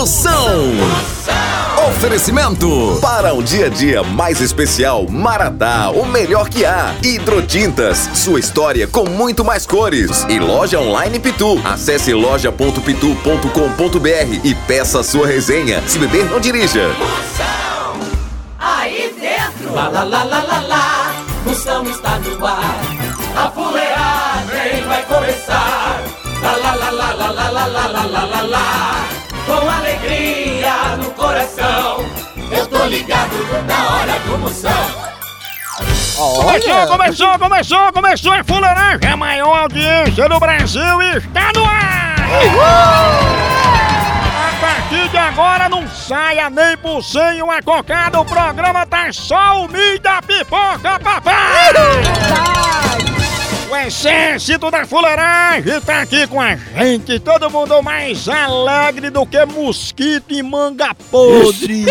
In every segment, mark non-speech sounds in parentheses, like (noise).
Moção. Oferecimento para um dia a dia mais especial, Maratá, o melhor que há. Hidrotintas, sua história com muito mais cores. E loja online Pitu. Acesse loja.pitu.com.br e peça sua resenha. Se beber, não dirija. Aí dentro, lá lá lá lá lá lá, Moção está no ar. A fuleagem vai começar. Lá lá lá lá lá lá lá lá lá lá lá. Com alegria no coração, eu tô ligado na hora do Moção. Começou, começou, começou, começou a fuleiragem, a maior audiência do Brasil está no ar! A partir de agora não saia nem por sem uma cocada, o programa tá só o milho da pipoca, papai! O exército da fuleiragem tá aqui com a gente, todo mundo mais alegre do que mosquito em manga podre.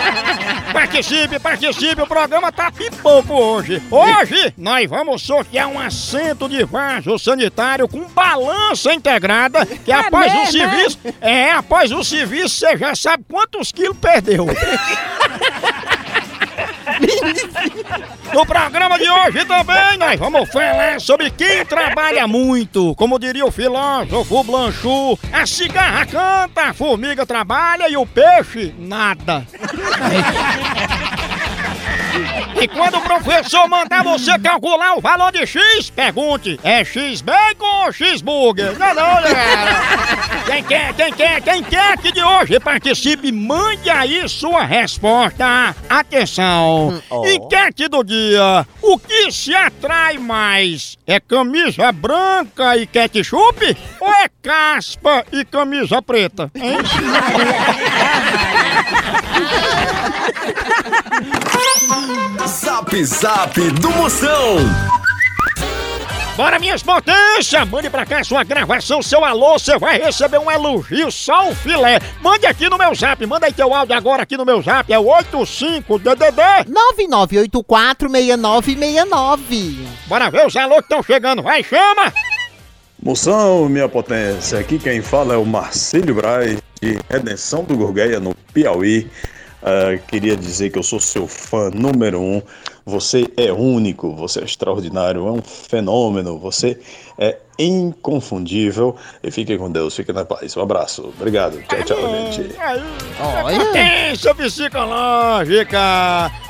(laughs) participe, participe, o programa tá pipoco hoje. Hoje nós vamos sortear um assento de vaso sanitário com balança integrada, que após o mesmo, é? serviço, é, após o serviço você já sabe quantos quilos perdeu. (laughs) No programa de hoje também nós vamos falar sobre quem trabalha muito. Como diria o filósofo Blanchot, a cigarra canta, a formiga trabalha e o peixe nada. (laughs) E quando o professor mandar você calcular o valor de X, pergunte: é X bacon ou X burger? Não, não, galera. Quem quer, quem quer, quem quer que de hoje participe, mande aí sua resposta. Atenção! Enquete do dia: o que se atrai mais? É camisa branca e ketchup? Ou é caspa e camisa preta? Hein? (laughs) Zap Zap do Moção. Bora, minhas potências! Mande pra cá sua gravação, seu alô, você vai receber um elogio só o filé. Mande aqui no meu zap, manda aí teu áudio agora aqui no meu zap, é o 85DDD. 99846969. Bora ver os alô que estão chegando, vai, chama! Moção, minha potência, aqui quem fala é o Marcílio Braz, de Redenção do Gurgueia, no Piauí. Ah, queria dizer que eu sou seu fã número um. Você é único, você é extraordinário, é um fenômeno, você é inconfundível. E fique com Deus, fique na paz. Um abraço, obrigado. Tchau, tchau, gente. Aí, Olha. potência psicológica!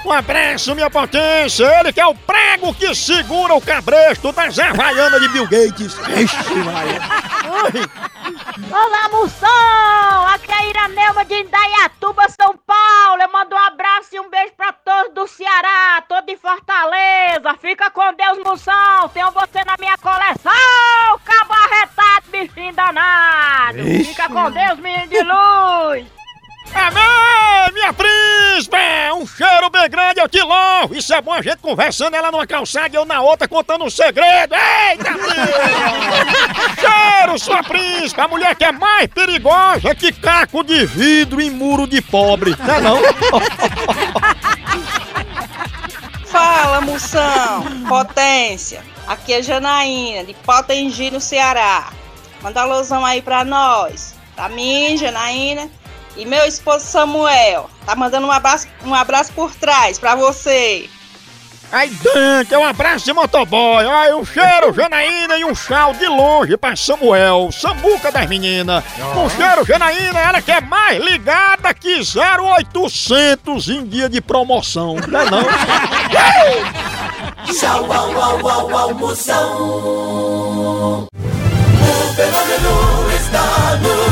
Um abraço, minha potência! Ele que é o prego que segura o cabresto das Havaianas de Bill Gates! Ixi, Maria! Olá, Moção! Aqui é a Iranelma de Indaiatuba, São Paulo. Eu mando um abraço e um beijo pra todos do Ceará, todos de Fortaleza. Fica com Deus, Moção. Tenho você na minha coleção. Cabo arretado, bichinho danado. Fica com Deus, menino de luz. Amém, minha príncipe! Um cheiro bem grande, eu te louvo! Isso é bom a gente conversando, ela numa calçada e eu na outra contando um segredo! Eita, (laughs) Cheiro, sua príncipe! A mulher que é mais perigosa que caco de vidro em muro de pobre! Não é não? (laughs) Fala, Moção! Potência! Aqui é Janaína, de Potengi, no Ceará. Manda alusão aí pra nós. Pra mim, Janaína. E meu esposo Samuel. Tá mandando um abraço, um abraço por trás pra você. Aí dentro, um abraço de motoboy! Ai, um cheiro, Janaína e um chau de longe pra Samuel, Samuca das meninas! Um cheiro, Janaína, ela que é mais ligada que 0800 em dia de promoção, não é não? Tchau, au, au, au, au, Moção. O fenômeno está no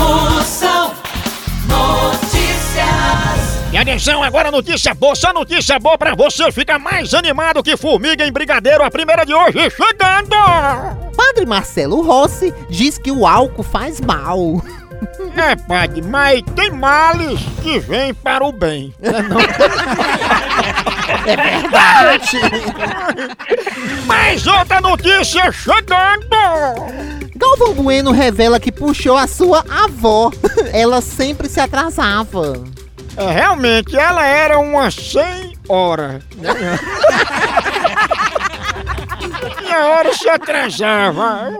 Moção Notícias. E atenção, agora notícia boa, só notícia boa pra você ficar mais animado que formiga em brigadeiro, a primeira de hoje chegando! Padre Marcelo Rossi diz que o álcool faz mal. É, padre, mas tem males que vêm para o bem. É verdade. Mais outra notícia chegando! Galvão Bueno revela que puxou a sua avó. (laughs) Ela sempre se atrasava. É, realmente, ela era uma senhora. E a hora se atrasava.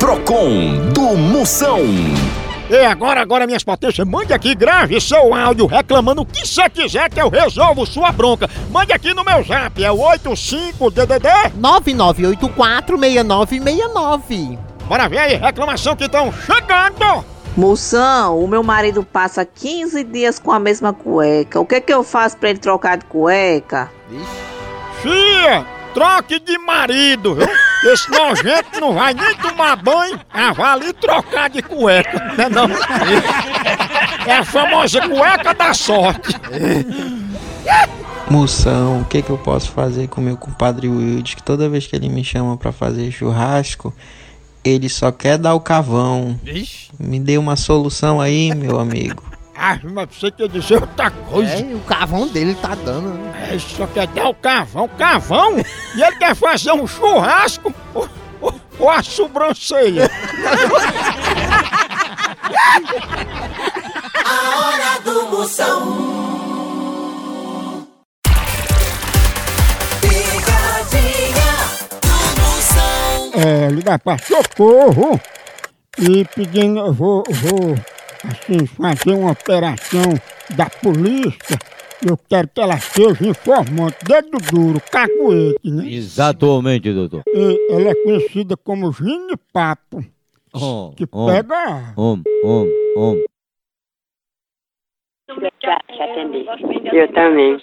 Procon do Moção. E agora, agora, minhas potências, mande aqui, grave seu áudio reclamando o que você quiser que eu resolvo sua bronca. Mande aqui no meu zap, é o 85DDD. 99846969. Bora ver aí, reclamação que estão chegando. Moção, o meu marido passa 15 dias com a mesma cueca. O que que eu faço pra ele trocar de cueca? Fia, troque de marido, viu? Esse nojento não vai nem tomar banho, ah, vai ali trocar de cueca, né não? É a famosa cueca da sorte. Moção, o que, que eu posso fazer com meu compadre Wilde? Que toda vez que ele me chama pra fazer churrasco, ele só quer dar o cavão. Me dê uma solução aí, meu amigo. Ah, mas você quer dizer outra coisa. É, o cavão dele tá dando. né? É, só quer dar o cavão, cavão? E ele quer fazer um churrasco ou, ou- ou a sobrancelha? A hora do Moção. Pegadinha do Moção. É, ligar pra socorro e pedindo, eu vou, vou, assim, fazer uma operação da polícia. Eu quero que ela seja informante, dedo duro, cacuete, né? Exatamente, doutor. E ela é conhecida como Gine Papo, Om, que om, pega... om, om, om. Já, já atendi. Eu também.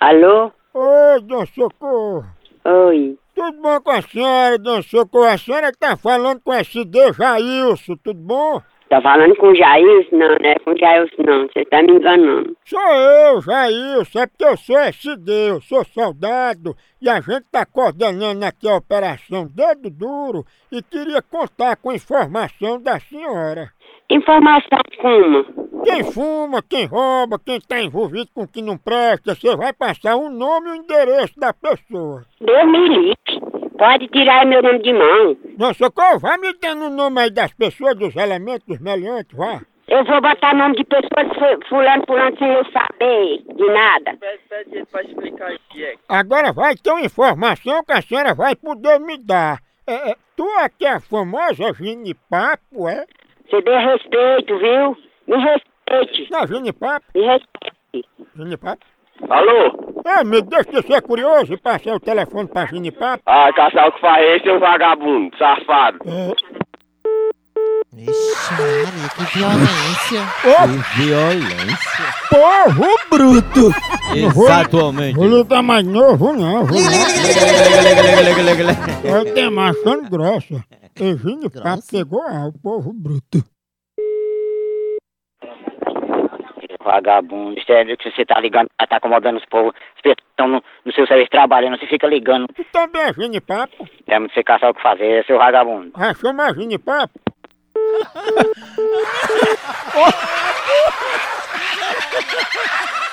Alô? Oi, Dona Socorro. Oi. Tudo bom com a senhora, Dona Socorro? A senhora tá falando com esse D. Jailson, tudo bom? Tá falando com o Jair? Não, não é com o Jair, não. Você tá me enganando. Sou eu, Jailson, é porque eu sou SD, eu sou soldado e a gente tá coordenando aqui a operação Dedo Duro e queria contar com informação da senhora. Informação como? Quem fuma, quem rouba, quem tá envolvido com o que não presta, você vai passar o nome e o endereço da pessoa. Deus livre. Pode tirar meu nome de mão. Não, Socorro, vai me dando o nome aí das pessoas, dos elementos, dos meliantes, vá. Eu vou botar nome de pessoas fu- fulano, fulano, sem eu saber de nada. Agora vai ter uma informação que a senhora vai poder me dar. É, é, tu que é a famosa Gine Papo, é? Você dê respeito, viu? Me respeite. Não, Gine Papo, Me respeite. Gine Papo. Alô? É, me deixa de ser curioso e passei o telefone pra Gine Papo. Ah, caçar o que faz esse, seu vagabundo, safado. Ixi, Maria, que violência. Que violência. Povo bruto! Exatamente. Vou ligar mais novo, não. Vou não. Eu tenho achando grossa. E Gine Papo pegou ah, o povo bruto. Vagabundo, sério que você tá ligando, tá acomodando os povos. As pessoas estão no, no seu serviço trabalhando, você fica ligando. Tu também é Gine Papo? Temos que você caçar o que fazer, seu vagabundo. Ah, chama a Gine Papo. Eu (laughs)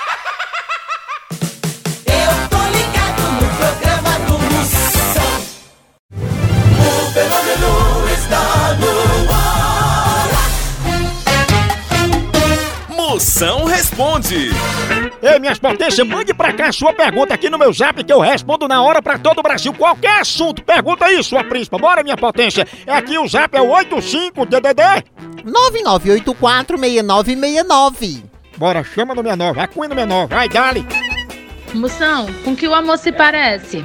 11. Ei, minhas potências, mande pra cá a sua pergunta aqui no meu zap que eu respondo na hora pra todo o Brasil. Qualquer assunto, pergunta aí, sua príncipa. Bora, minha potência. É aqui o zap é o 85DDD 99846969. Bora, chama no 69, acunha no 69, vai, dali. Moção, com que o amor se parece?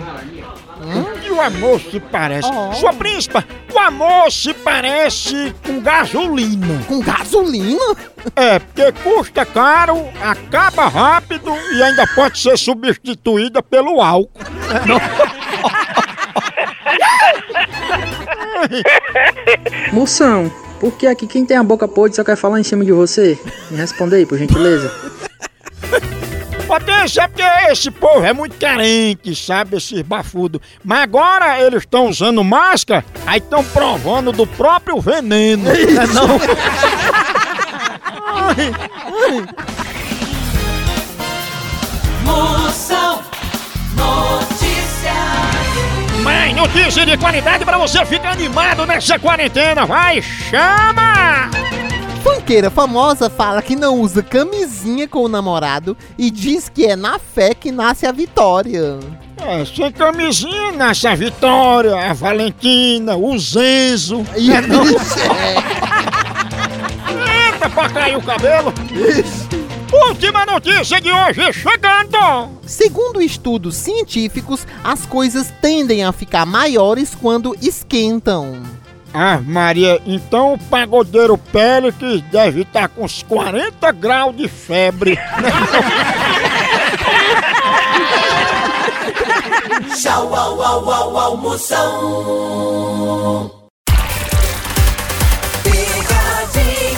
O amor se parece. Sua príncipa, o amor se parece com gasolina. Com gasolina? É, porque custa caro, acaba rápido e ainda pode ser substituída pelo álcool. (laughs) Moção, por que aqui quem tem a boca podre só quer falar em cima de você? Me responda aí, por gentileza. (laughs) Potência, é porque esse povo é muito carente, sabe? Esses bafudos. Mas agora eles estão usando máscara, aí estão provando do próprio veneno. Não é não? (laughs) Ai, Moção Notícias. Mais notícia de qualidade pra você ficar animado nessa quarentena. Vai, chama! Funkeira famosa fala que não usa camisinha com o namorado e diz que é na fé que nasce a vitória. É, sem camisinha nasce a Vitória, a Valentina, o Zenzo. É, não? (laughs) Eita, pra cair o cabelo. Última notícia de hoje chegando. Segundo estudos científicos, as coisas tendem a ficar maiores quando esquentam. Ah, Maria, então o pagodeiro Péricles deve estar com uns 40 graus de febre. (laughs) Tchau, au, au, au, almoção. Picadinha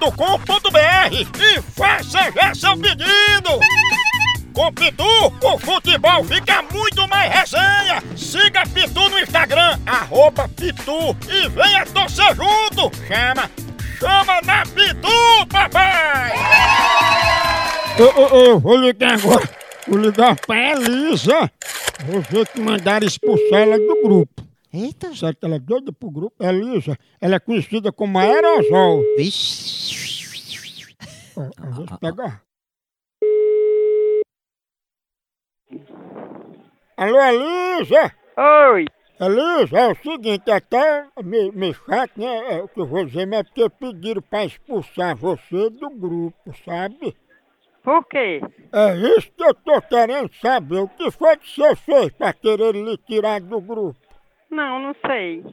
loja.pitu.com.br e faça já seu pedido. Com Pitu, o futebol fica muito mais resenha. Siga Pitu no Instagram, arroba Pitu e venha torcer junto. Chama, chama na Pitu, papai! Eu, eu, eu vou ligar agora. Vou ligar pra Elisa. Vou ver que mandaram expulsar ela do grupo. Eita. Que ela é doida pro grupo? Elisa, ela é conhecida como aerosol. Vixe. Ó, ó, Vou pegar. Alô, Elisa? Oi. Elisa, é o seguinte, até meio, meio chato, né? É o que eu vou dizer, mas é porque pediram pra expulsar você do grupo, sabe? Por quê? É isso que eu tô querendo saber. O que foi que você fez pra querer lhe tirar do grupo? Não, não sei.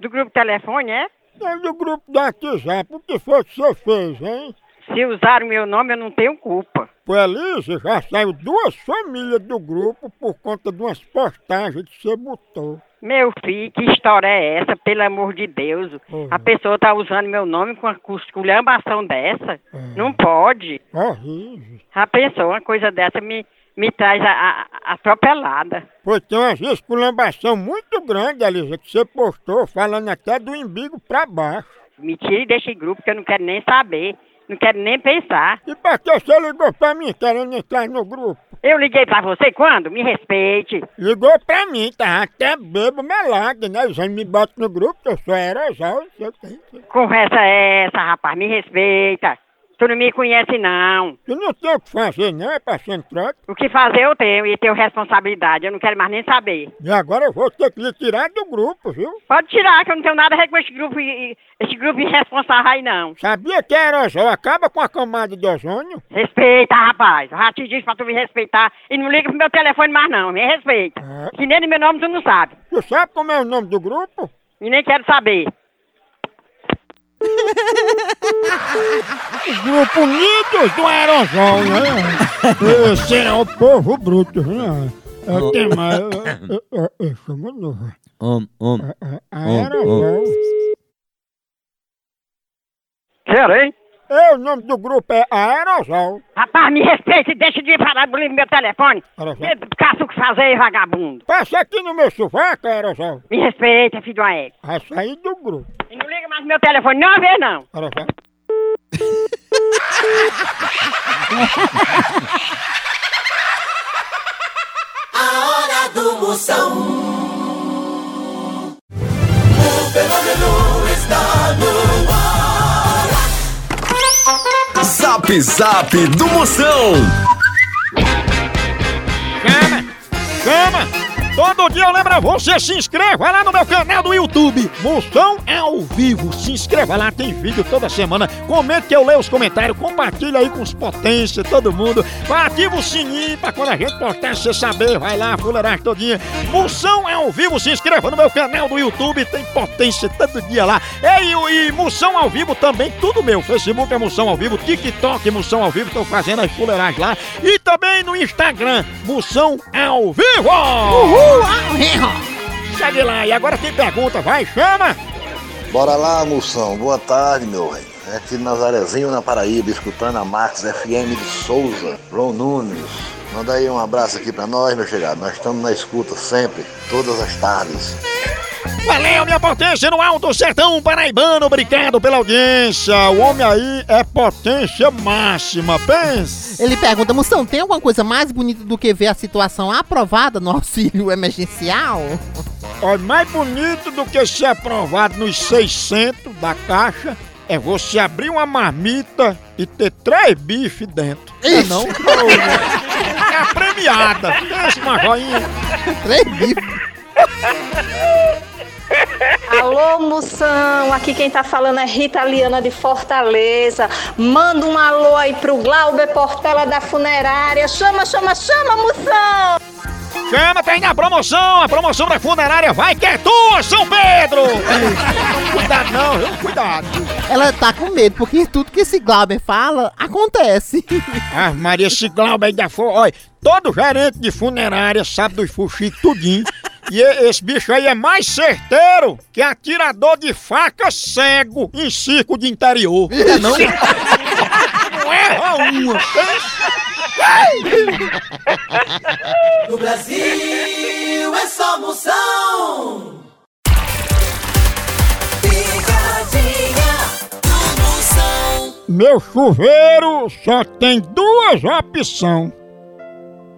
Do grupo telefone, é? É do grupo do WhatsApp. O que foi que você fez, hein? Se usaram meu nome, eu não tenho culpa. Pô, Elisa, já saiu duas famílias do grupo por conta de umas postagens que você botou. Meu filho, que história é essa, pelo amor de Deus? A pessoa tá usando meu nome com uma esculhambação dessa? Não pode. Horrível. A pessoa, uma coisa dessa me, me traz a, a- atropelada. Pois tem uma esculambação muito grande, Elisa, que você postou, falando até do embigo pra baixo. Me tire desse grupo que eu não quero nem saber. Não quero nem pensar. E pra que você ligou pra mim querendo entrar no grupo? Eu liguei pra você quando? Me respeite. Ligou pra mim, tá até bebo melado, né? Os me botam no grupo, que eu sou aerosol, que. Conversa é essa, rapaz? Me respeita. Tu não me conhece, não. Tu não tem o que fazer, não, é pra. O que fazer eu tenho e tenho responsabilidade. Eu não quero mais nem saber. E agora eu vou ter que lhe tirar do grupo, viu? Pode tirar, que eu não tenho nada a ver com esse grupo, e- esse grupo irresponsável aí, não. Sabia que aerosol acaba com a camada de ozônio? Respeita, rapaz. Eu já te disse pra tu me respeitar. E não liga pro meu telefone mais, não. Me respeita. Que nem no meu nome tu não sabe. Tu sabe como é o nome do grupo? E nem quero saber. Grupo Unidos do Aerosol, né? Esse é o povo bruto, né? É, tem mais. (laughs) é, é, é, Chama novo. Om, om, Aerosol. Quero, hein? É, o nome do grupo é Aerosol. Rapaz, me respeite e deixa de falar do meu telefone. Aerosol. Caça o que fazer, vagabundo. Passa aqui no meu sovaco, Aerosol. Me respeita, filho uma égua. Vai sair do grupo. Mais meu telefone, não vez não. A hora do Moção. O fenômeno está no ar. Zap Zap do Moção. Chama! Chama! Todo dia eu lembro a você, se inscreva lá no meu canal do YouTube, Moção ao Vivo. Se inscreva lá, tem vídeo toda semana. Comente que eu leio os comentários, compartilha aí com os potências, todo mundo. Ativa o sininho pra quando a gente postar você saber. Vai lá, fuleiragem todinha. Moção ao Vivo, se inscreva no meu canal do YouTube, tem potência todo dia lá. E, e Moção ao Vivo também, tudo meu. Facebook é Moção ao Vivo, TikTok é Moção ao Vivo, tô fazendo as fuleiragens lá. E também no Instagram, Moção ao Vivo! Uhul! Segue lá, e agora tem pergunta, vai, chama! Bora lá, moção. Boa tarde, meu rei. É aqui de Nazarezinho, na Paraíba, escutando a Max FM de Souza, João Nunes. Manda aí um abraço aqui pra nós, meu chegado. Nós estamos na escuta sempre, todas as tardes. Valeu, minha potência no Alto Sertão Paraibano, obrigado pela audiência. O homem aí é potência máxima, pensa. Ele pergunta, Moção, tem alguma coisa mais bonita do que ver a situação aprovada no auxílio emergencial? Olha, mais bonito do que ser aprovado nos 600 da caixa é você abrir uma marmita e ter três bifes dentro. É Ixi. não? É a premiada. Pensa uma joinha. Três bifes. Alô, moção! Aqui quem tá falando é Rita Liana de Fortaleza. Manda um alô aí pro Glauber Portela da Funerária. Chama, chama, chama, moção! Chama, tem na promoção, a promoção da funerária vai que é tua, São Pedro! (laughs) Cuidado não, viu? cuidado. Ela tá com medo, porque tudo que esse Glauber fala, acontece. (laughs) Ah, Maria, esse Glauber ainda foi, olha, todo gerente de funerária sabe dos fuxicos tudinho. E e- esse bicho aí é mais certeiro que atirador de faca cego em circo de interior. É não? Não erra uma. No Brasil é só Moção. Picadinha do Moção. Meu chuveiro só tem duas opções: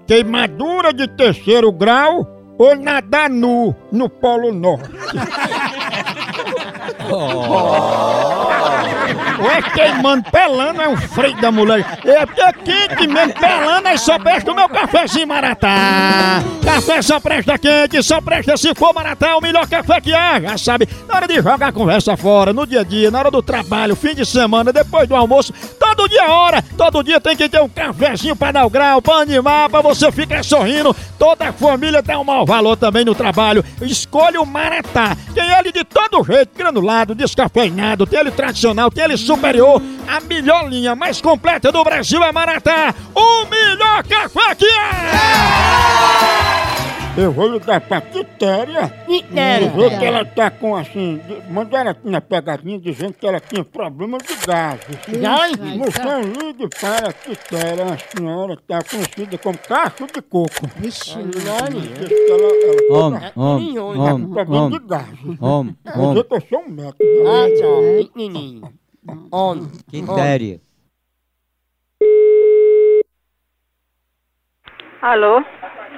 queimadura de terceiro grau ou nadar nu no Polo Norte. (laughs) Ou é queimando, pelando, é um freio da mulher. É porque é quente mesmo, pelando, aí só presta o meu cafezinho Maratá. Café só presta quente, só presta se for Maratá, o melhor café que há, já sabe. Na hora de jogar a conversa fora, no dia a dia, na hora do trabalho, fim de semana, depois do almoço, todo dia é hora, todo dia tem que ter um cafezinho pra dar o grau, pra animar, pra você ficar sorrindo. Toda a família dá um mau valor também no trabalho. Escolha o Maratá. Tem ele de todo jeito, granulado, descafeinado, tem ele tradicional, tem ele superior. A melhor linha mais completa do Brasil é Maratá. O melhor café que é! Eu vou ligar pra Quitéria. Quitéria. Dizer que ela tá com assim. de- Mandaram aqui na pegadinha dizendo que ela tinha problema de gases. Gases? Moção, ligue para a Quitéria, uma senhora que tá conhecida como cacho de coco. Vixe, Diz que ela, ela Om, tá om, com om, problema de om, gases. om, Quer dizer que eu sou um médico. Ah, tchau. Menininho. On. Quitéria. Alô?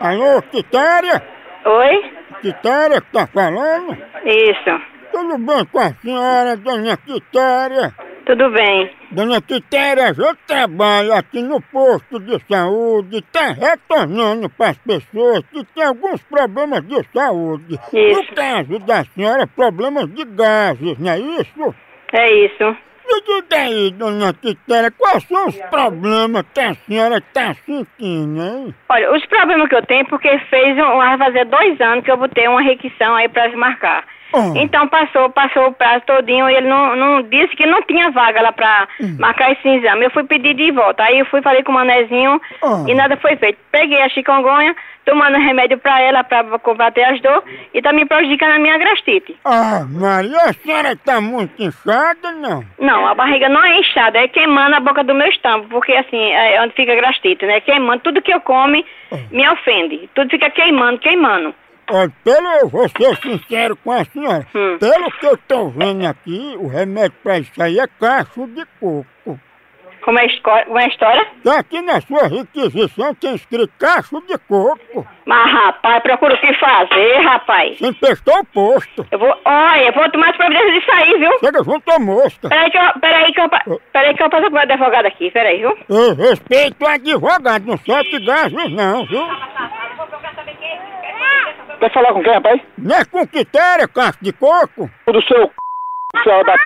Alô, Quitéria? Oi? Quitéria que tá falando? Isso. Tudo bem com a senhora, dona Quitéria? Tudo bem. Dona Quitéria, eu trabalho aqui no posto de saúde, tá retornando para as pessoas que têm alguns problemas de saúde. Isso. No caso da senhora, problemas de gases, não é isso? É isso. Me diga aí, dona Quitéria, quais são os problemas que a senhora está sentindo, hein? Olha, os problemas que eu tenho, porque fez um, vai fazer dois anos que eu botei uma requisição aí pra desmarcar. Então passou, passou o prazo todinho e ele não, não disse que não tinha vaga lá pra marcar esse exame. Eu fui pedir de volta. Aí eu fui, falei com o manezinho e nada foi feito. Peguei a chikungunya, tomando remédio pra ela pra combater as dores e tá me prejudicando a minha gastrite. Ah, Maria, a senhora tá muito inchada, não? Não, a barriga não é inchada, é queimando a boca do meu estômago, porque assim, é onde fica a gastrite, né? Queimando, tudo que eu come me ofende. Tudo fica queimando, queimando. Olha, pelo, eu vou ser sincero com a senhora, pelo que eu tô vendo aqui, o remédio pra isso aí é cacho de coco. Como é, esco- como é a história? Tá aqui na sua requisição tem escrito cacho de coco. Mas, rapaz, procura o que fazer, rapaz. Você emprestou o posto. Eu vou, olha, eu vou tomar as providências disso aí, viu? Chega junto à mosca. Peraí que eu, peraí que eu, peraí que eu passo pro meu advogado aqui, peraí, viu? Eu respeito o advogado, não solte gases não, viu? Quer falar com quem, rapaz? Não é com quitéria, cacho de coco? Do seu c... seu da p...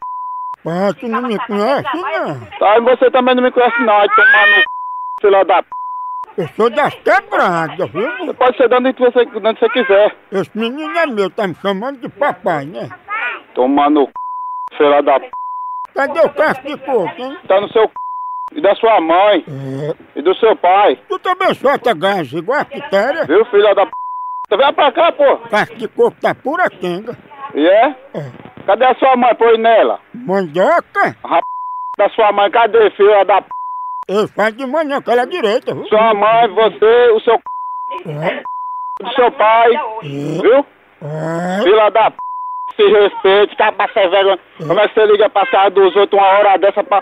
Ah, tu não me conhece, não. Tá, e você também não me conhece não, aí tomar no c... filho da p... Eu sou das quebradas, viu? Você pode ser dando onde você, onde você quiser. Esse menino é meu, tá me chamando de papai, né? Tomar no c... filho da p... Cadê o cacho de coco, hein? Tá no seu c... E da sua mãe. E do seu pai. Tu também solta gás igual a quitéria? Viu, filho da p... Vem pra cá, pô. Cacho de coco tá pura quenga. E é? Cadê a sua mãe? Põe nela. Mandioca? Rap... da sua mãe, cadê, filha da p... Eu faço de manhã, que ela é direita, viu? Sua mãe, você, o seu c... do seu pai. Viu? Filha da p... Se respeite, capa sem vergonha. Como é que você liga pra casa dos outros uma hora dessa pra,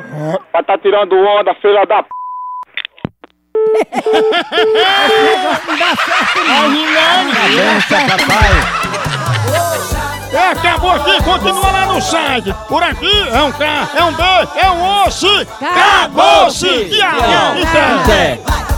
pra tá tirando onda, filha da p... (laughs) É, acabou aqui, continua lá no site. Por aqui é um K, é um B, é um osso. Acabou-se! Então. Zé.